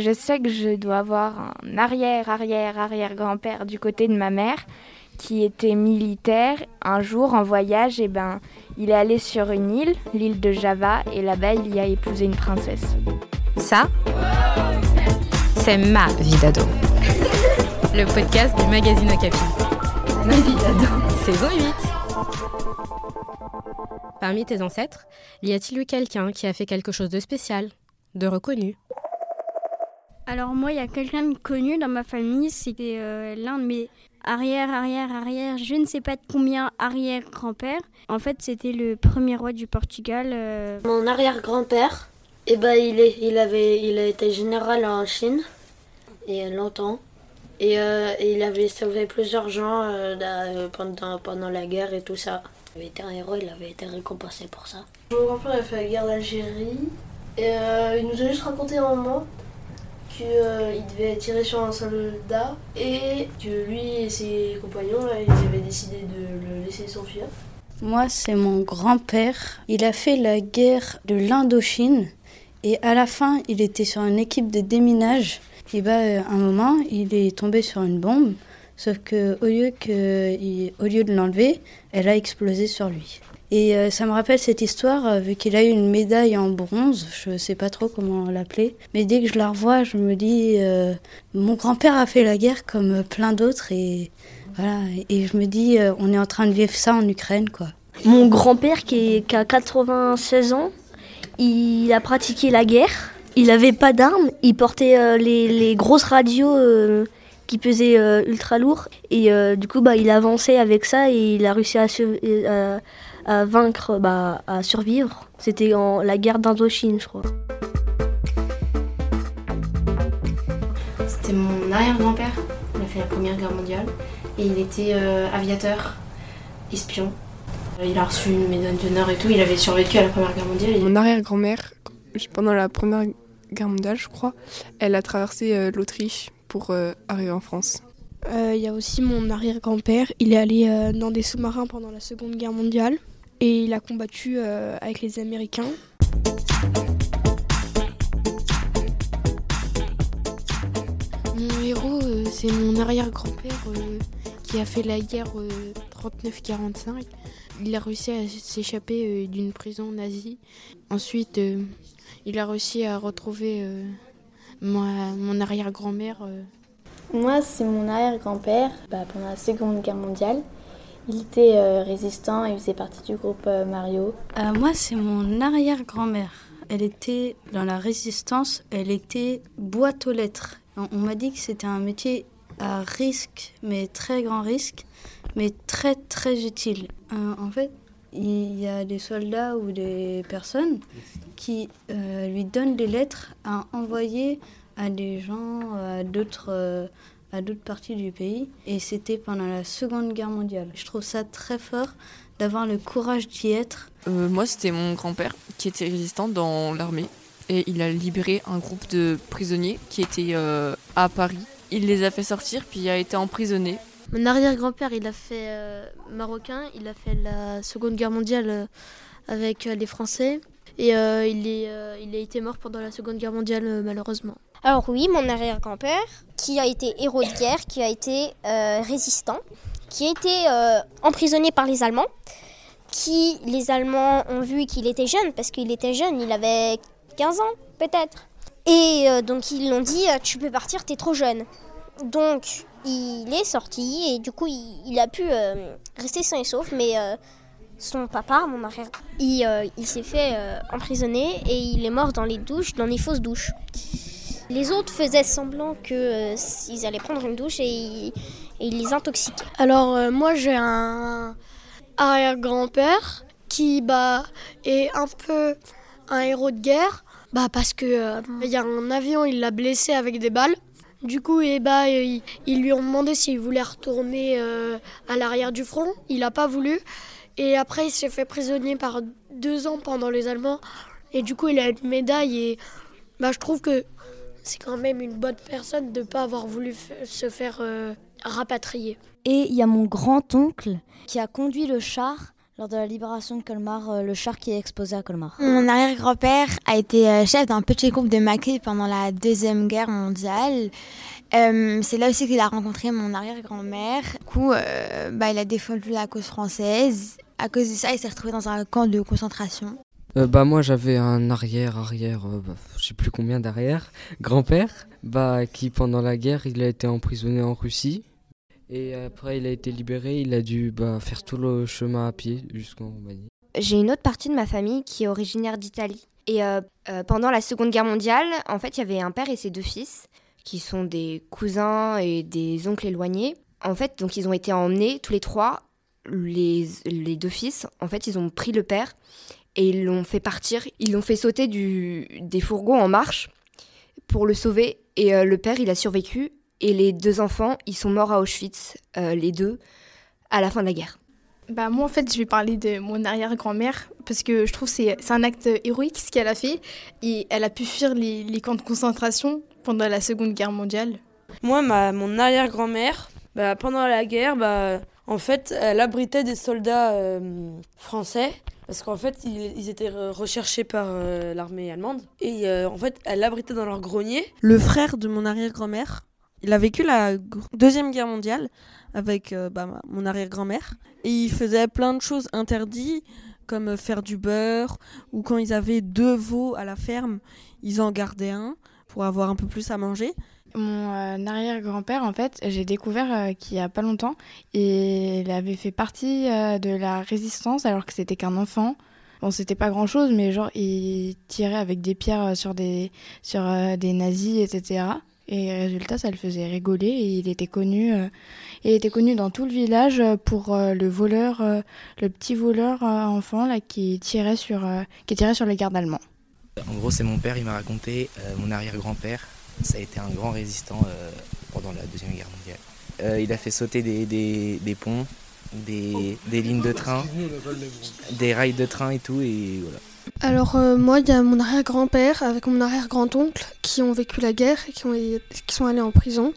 Je sais que je dois avoir un arrière, arrière, arrière grand-père du côté de ma mère qui était militaire. Un jour, en voyage, et eh ben, il est allé sur une île, l'île de Java, et là-bas, il y a épousé une princesse. Ça, c'est ma vie d'ado. Le podcast du magazine Okapi. Ma vie d'ado. Saison 8. Parmi tes ancêtres, y a-t-il eu quelqu'un qui a fait quelque chose de spécial, de reconnu? Alors moi, il y a quelqu'un de connu dans ma famille, c'était euh, l'un de mes arrière, arrière, arrière, je ne sais pas de combien arrière-grand-père. En fait, c'était le premier roi du Portugal. Euh. Mon arrière-grand-père, eh ben, il, est, il, avait, il a été général en Chine, et longtemps. Et, euh, il avait sauvé plusieurs gens pendant, pendant la guerre et tout ça. Il avait été un héros, il avait été récompensé pour ça. Mon grand-père a fait la guerre d'Algérie. Et il nous a juste raconté un moment qu'il euh, devait tirer sur un soldat et que lui et ses compagnons ils avaient décidé de le laisser s'enfuir. Moi, c'est mon grand-père. Il a fait la guerre de l'Indochine et à la fin, il était sur une équipe de déminage. Et bah, à un moment, il est tombé sur une bombe, sauf que au lieu, que, au lieu de l'enlever, elle a explosé sur lui. Et euh, ça me rappelle cette histoire, euh, vu qu'il a eu une médaille en bronze, je ne sais pas trop comment l'appeler, mais dès que je la revois, je me dis, euh, mon grand-père a fait la guerre comme plein d'autres, et voilà, et je me dis, on est en train de vivre ça en Ukraine, quoi. Mon grand-père qui, a 96 ans, il a pratiqué la guerre, il n'avait pas d'armes, il portait les, grosses radios qui pesaient ultra lourd, et du coup, bah, il avançait avec ça, et il a réussi à... à à vaincre, bah, à survivre. C'était en la guerre d'Indochine, je crois. C'était mon arrière-grand-père. Il a fait la Première Guerre mondiale. Et il était euh, aviateur, espion. Il a reçu une médaille d'honneur et tout. Il avait survécu à la Première Guerre mondiale. Mon arrière-grand-mère, pendant la Première Guerre mondiale, je crois, elle a traversé euh, l'Autriche pour euh, arriver en France. Il y a aussi mon arrière-grand-père. Il est allé dans des sous-marins pendant la Seconde Guerre mondiale et il a combattu euh, avec les Américains. Mon héros, euh, c'est mon arrière-grand-père euh, qui a fait la guerre 39-45. Il a réussi à s'échapper d'une prison nazie. Ensuite, il a réussi à retrouver mon arrière-grand-mère. Moi, c'est mon arrière-grand-père bah, pendant la Seconde Guerre mondiale. Il était euh, résistant il faisait partie du groupe euh, Mario. Euh, moi, c'est mon arrière-grand-mère. Elle était dans la résistance, elle était boîte aux lettres. On, m'a dit que c'était un métier à risque, mais très grand risque, mais très très utile. en fait, il y a des soldats ou des personnes qui lui donnent des lettres à envoyer à des gens, à d'autres à d'autres parties du pays. Et c'était pendant la Seconde Guerre mondiale. Je trouve ça très fort d'avoir le courage d'y être. Euh, moi, c'était mon grand-père qui était résistant dans l'armée. Et il a libéré un groupe de prisonniers qui étaient euh, à Paris. Il les a fait sortir, puis il a été emprisonné. Mon arrière-grand-père, il a fait euh, marocain, il a fait la Seconde Guerre mondiale avec les Français. Et il, est, il a été mort pendant la Seconde Guerre mondiale, malheureusement. Alors oui, mon arrière-grand-père, qui a été héros de guerre, qui a été euh, résistant, qui a été euh, emprisonné par les Allemands, qui les Allemands ont vu qu'il était jeune, parce qu'il était jeune, il avait 15 ans peut-être. Et euh, donc ils l'ont dit, tu peux partir, t'es trop jeune. Donc il est sorti et du coup il, a pu rester sain et sauf, mais son papa, mon arrière, il, il s'est fait emprisonner et il est mort dans les douches, dans les fausses douches. Les autres faisaient semblant qu'ils euh, allaient prendre une douche et, ils les intoxiquaient. Alors euh, moi j'ai un arrière-grand-père qui bah, est un peu un héros de guerre bah, parce que euh, y a un avion, il l'a blessé avec des balles. Du coup, et eh bah, ils, lui ont demandé s'il voulait retourner à l'arrière du front. Il n'a pas voulu. Et après, il s'est fait prisonnier par deux ans pendant les Allemands. Et du coup, il a une médaille. Et bah, je trouve que c'est quand même une bonne personne de ne pas avoir voulu se faire euh, rapatrier. Et il y a mon grand-oncle qui a conduit le char lors de la libération de Colmar, le char qui est exposé à Colmar. Mon arrière-grand-père a été chef d'un petit groupe de maquis pendant la Deuxième Guerre mondiale. c'est là aussi qu'il a rencontré mon arrière-grand-mère. Du coup, bah, il a défendu la cause française. À cause de ça, il s'est retrouvé dans un camp de concentration. Bah moi j'avais un arrière arrière bah, je sais plus combien d'arrière grand-père bah qui pendant la guerre il a été emprisonné en Russie et après, il a été libéré, il a dû bah, faire tout le chemin à pied jusqu'en Roumanie. J'ai une autre partie de ma famille qui est originaire d'Italie. Et euh, euh, pendant la Seconde Guerre mondiale, en fait, il y avait un père et ses deux fils, qui sont des cousins et des oncles éloignés. En fait, donc ils ont été emmenés tous les trois, les, les deux fils. En fait, ils ont pris le père et ils l'ont fait partir. Ils l'ont fait sauter du, des fourgons en marche pour le sauver. Et euh, le père, il a survécu et les deux enfants, ils sont morts à Auschwitz, euh, les deux, à la fin de la guerre. Bah moi en fait je vais parler de mon arrière-grand-mère parce que je trouve c'est c'est un acte héroïque ce qu'elle a fait et elle a pu fuir les, les, camps de concentration pendant la Seconde Guerre mondiale. Moi ma, mon arrière-grand-mère bah, pendant la guerre bah en fait elle abritait des soldats euh, français parce qu'en fait ils, étaient recherchés par euh, l'armée allemande et euh, en fait elle abritait dans leur grenier. Le frère de mon arrière-grand-mère il a vécu la Deuxième Guerre mondiale avec bah, mon arrière-grand-mère. Et il faisait plein de choses interdites, comme faire du beurre, ou quand ils avaient deux veaux à la ferme, ils en gardaient un pour avoir un peu plus à manger. Mon euh, arrière-grand-père, en fait, j'ai découvert euh, qu'il n'y a pas longtemps, il avait fait partie de la résistance alors que c'était qu'un enfant. Bon, c'était pas grand chose, mais genre, il tirait avec des pierres sur des, sur, des nazis, etc. Et résultat, ça le faisait rigoler et il était connu, euh, il était connu dans tout le village pour euh, le voleur, euh, le petit voleur enfant là qui tirait sur, qui tirait sur les gardes allemands. En gros, c'est mon père, il m'a raconté, mon arrière-grand-père, ça a été un grand résistant pendant la deuxième guerre mondiale. il a fait sauter des, des, des ponts, des, des lignes de train, des rails de train et tout, et voilà. Alors euh, moi, il y a mon arrière-grand-père avec mon arrière-grand-oncle qui ont vécu la guerre et qui, ont, qui sont allés en prison.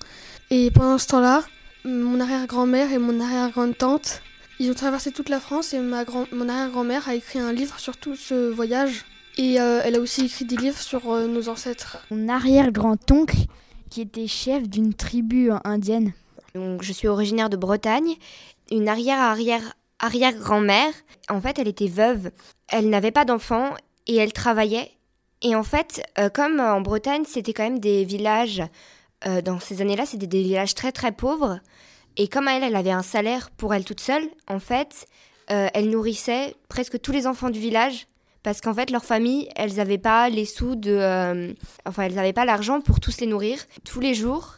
Et pendant ce temps-là, mon arrière-grand-mère et mon arrière-grande-tante, ils ont traversé toute la France et ma grand mon arrière-grand-mère a écrit un livre sur tout ce voyage. Et euh, elle a aussi écrit des livres sur euh, nos ancêtres. Mon arrière-grand-oncle, qui était chef d'une tribu indienne. Donc, je suis originaire de Bretagne. Une arrière-arrière arrière-grand-mère. En fait, elle était veuve. Elle n'avait pas d'enfants et elle travaillait. Et en fait, euh, comme en Bretagne, c'était quand même des villages, euh, dans ces années-là, c'était des villages très très pauvres. Et comme elle, elle avait un salaire pour elle toute seule, en fait, euh, elle nourrissait presque tous les enfants du village. Parce qu'en fait, leur famille, elles n'avaient pas les sous de. enfin, elles n'avaient pas l'argent pour tous les nourrir. Tous les jours,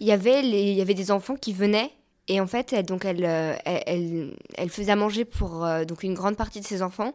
il y avait, les, il y avait des enfants qui venaient et en fait, elle, donc elle, euh, elle, faisait manger pour euh, donc une grande partie de ses enfants.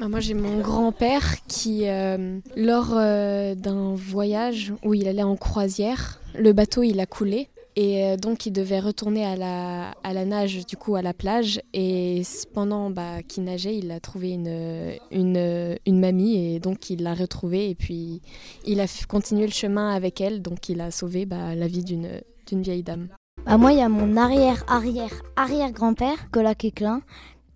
Bah, moi, j'ai mon grand-père qui, euh, lors d'un voyage où il allait en croisière, le bateau il a coulé. Et donc, il devait retourner à la, à la nage, du coup, à la plage. Et pendant bah, qu'il nageait, il a trouvé une, une, une mamie. Et donc, il l'a retrouvée. Et puis, il a continué le chemin avec elle. Donc, il a sauvé bah, la vie d'une vieille dame. Bah moi, il y a mon arrière-arrière-arrière-grand-père, Cola Quéclin,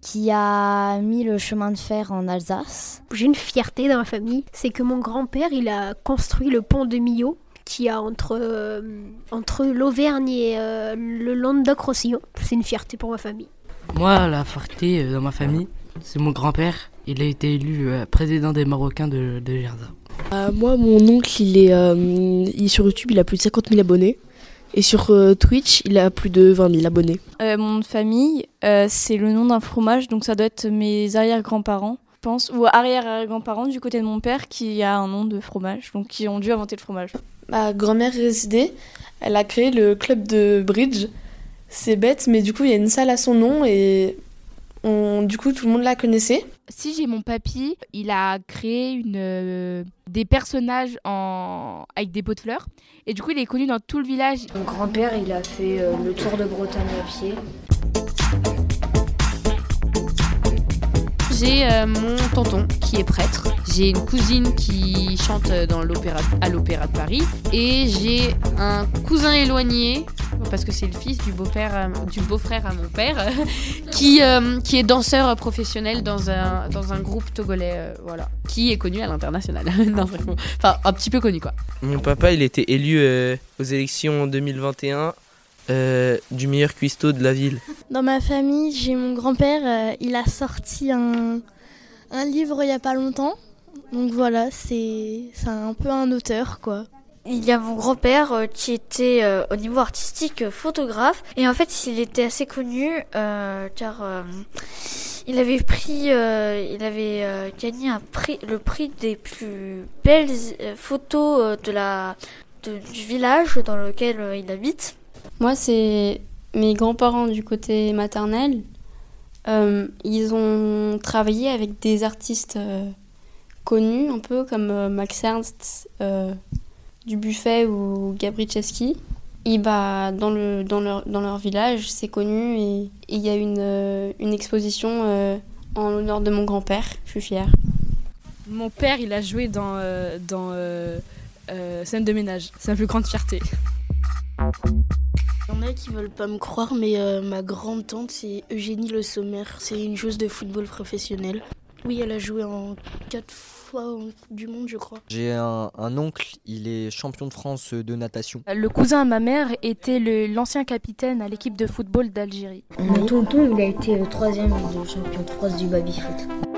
qui a mis le chemin de fer en Alsace. J'ai une fierté dans ma famille, c'est que mon grand-père, il a construit le pont de Millau, qui a entre, euh, entre l'Auvergne et euh, le Languedoc-Roussillon. C'est une fierté pour ma famille. Moi, la fierté euh, dans ma famille, c'est mon grand-père. Il a été élu président des Marocains de, de Gerza. moi, mon oncle, il est, il est sur YouTube, il a plus de 50 000 abonnés. Et sur euh, Twitch, il a plus de 20 000 abonnés. Euh, mon nom de famille, euh, c'est le nom d'un fromage, donc ça doit être mes arrière-grands-parents, je pense, ou arrière-arrière-grands-parents du côté de mon père qui a un nom de fromage, donc qui ont dû inventer le fromage. Ma grand-mère résidait, elle a créé le club de bridge. C'est bête, mais du coup, il y a une salle à son nom et on, du coup, tout le monde la connaissait. Si j'ai mon papy, il a créé une, euh, des personnages en, avec des pots de fleurs. Et du coup, il est connu dans tout le village. Mon grand-père, il a fait euh, le tour de Bretagne à pied. J'ai euh, mon tonton qui est prêtre. J'ai une cousine qui chante à l'Opéra de Paris. Et j'ai un cousin éloigné parce que c'est le fils du beau-père, du beau-frère à mon père, qui, qui est danseur professionnel dans un, dans un groupe togolais, voilà, qui est connu à l'international. enfin, un petit peu connu, quoi. Mon papa, il était élu aux élections en 2021 euh, du meilleur cuistot de la ville Dans ma famille, j'ai mon grand-père, euh, il a sorti un, un livre il n'y a pas longtemps. Donc voilà, c'est un peu un auteur quoi. Il y a mon grand-père euh, qui était au niveau artistique photographe et en fait il était assez connu car il avait pris, il avait gagné un prix, le prix des plus belles photos de la, du village dans lequel il habite. Moi, c'est mes grands-parents du côté maternel. Euh, ils ont travaillé avec des artistes euh, connus, un peu comme euh, Max Ernst du Buffet ou Gabrichewski. Et bah, dans, le, dans, leur, dans leur village, c'est connu et il y a une, une exposition en l'honneur de mon grand-père. Je suis fière. Mon père, il a joué dans, dans scène de ménage. C'est ma plus grande fierté. Il y en a qui veulent pas me croire, mais euh, ma grande tante, c'est Eugénie Le Sommer. C'est une joueuse de football professionnelle. Oui, elle a joué en quatre fois du monde, je crois. J'ai un, oncle, il est champion de France de natation. Le cousin à ma mère était l'ancien capitaine à l'équipe de football d'Algérie. Mon tonton, il a été le troisième champion de France du baby-foot.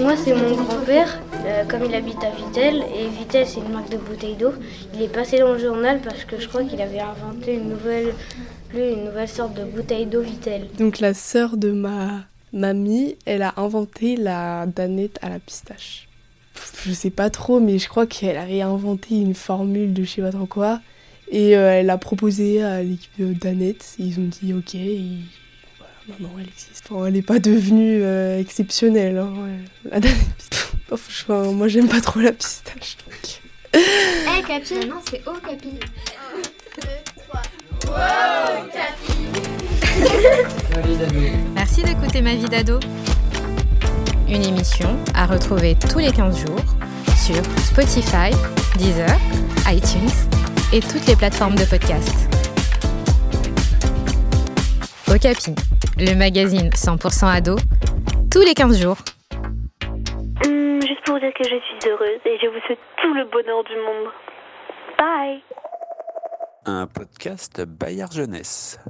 Moi, c'est mon grand-père, euh, comme il habite à Vitel, et Vitel, c'est une marque de bouteilles d'eau. Il est passé dans le journal parce que je crois qu'il avait inventé une nouvelle, une sorte de bouteille d'eau Vitel. Donc, la sœur de ma mamie, elle a inventé la danette à la pistache. Je sais pas trop, mais je crois qu'elle a réinventé une formule de je sais pas trop quoi. Et euh, elle a proposé à l'équipe de Danette. Ils ont dit ok. Non, elle existe. elle n'est pas devenue euh, exceptionnelle. Hein, Franchement, moi, j'aime pas trop la pistache. Donc... Eh, Capi Non, c'est O, Capi. 1, 2, 3. Wow, Capi Merci d'écouter Ma vie d'ado. Une émission à retrouver tous les 15 jours sur Spotify, Deezer, iTunes et toutes les plateformes de podcast. Okapi, le magazine 100% ado, tous les 15 jours. Hum, juste pour vous dire que je suis heureuse et je vous souhaite tout le bonheur du monde. Bye Un podcast Bayard Jeunesse.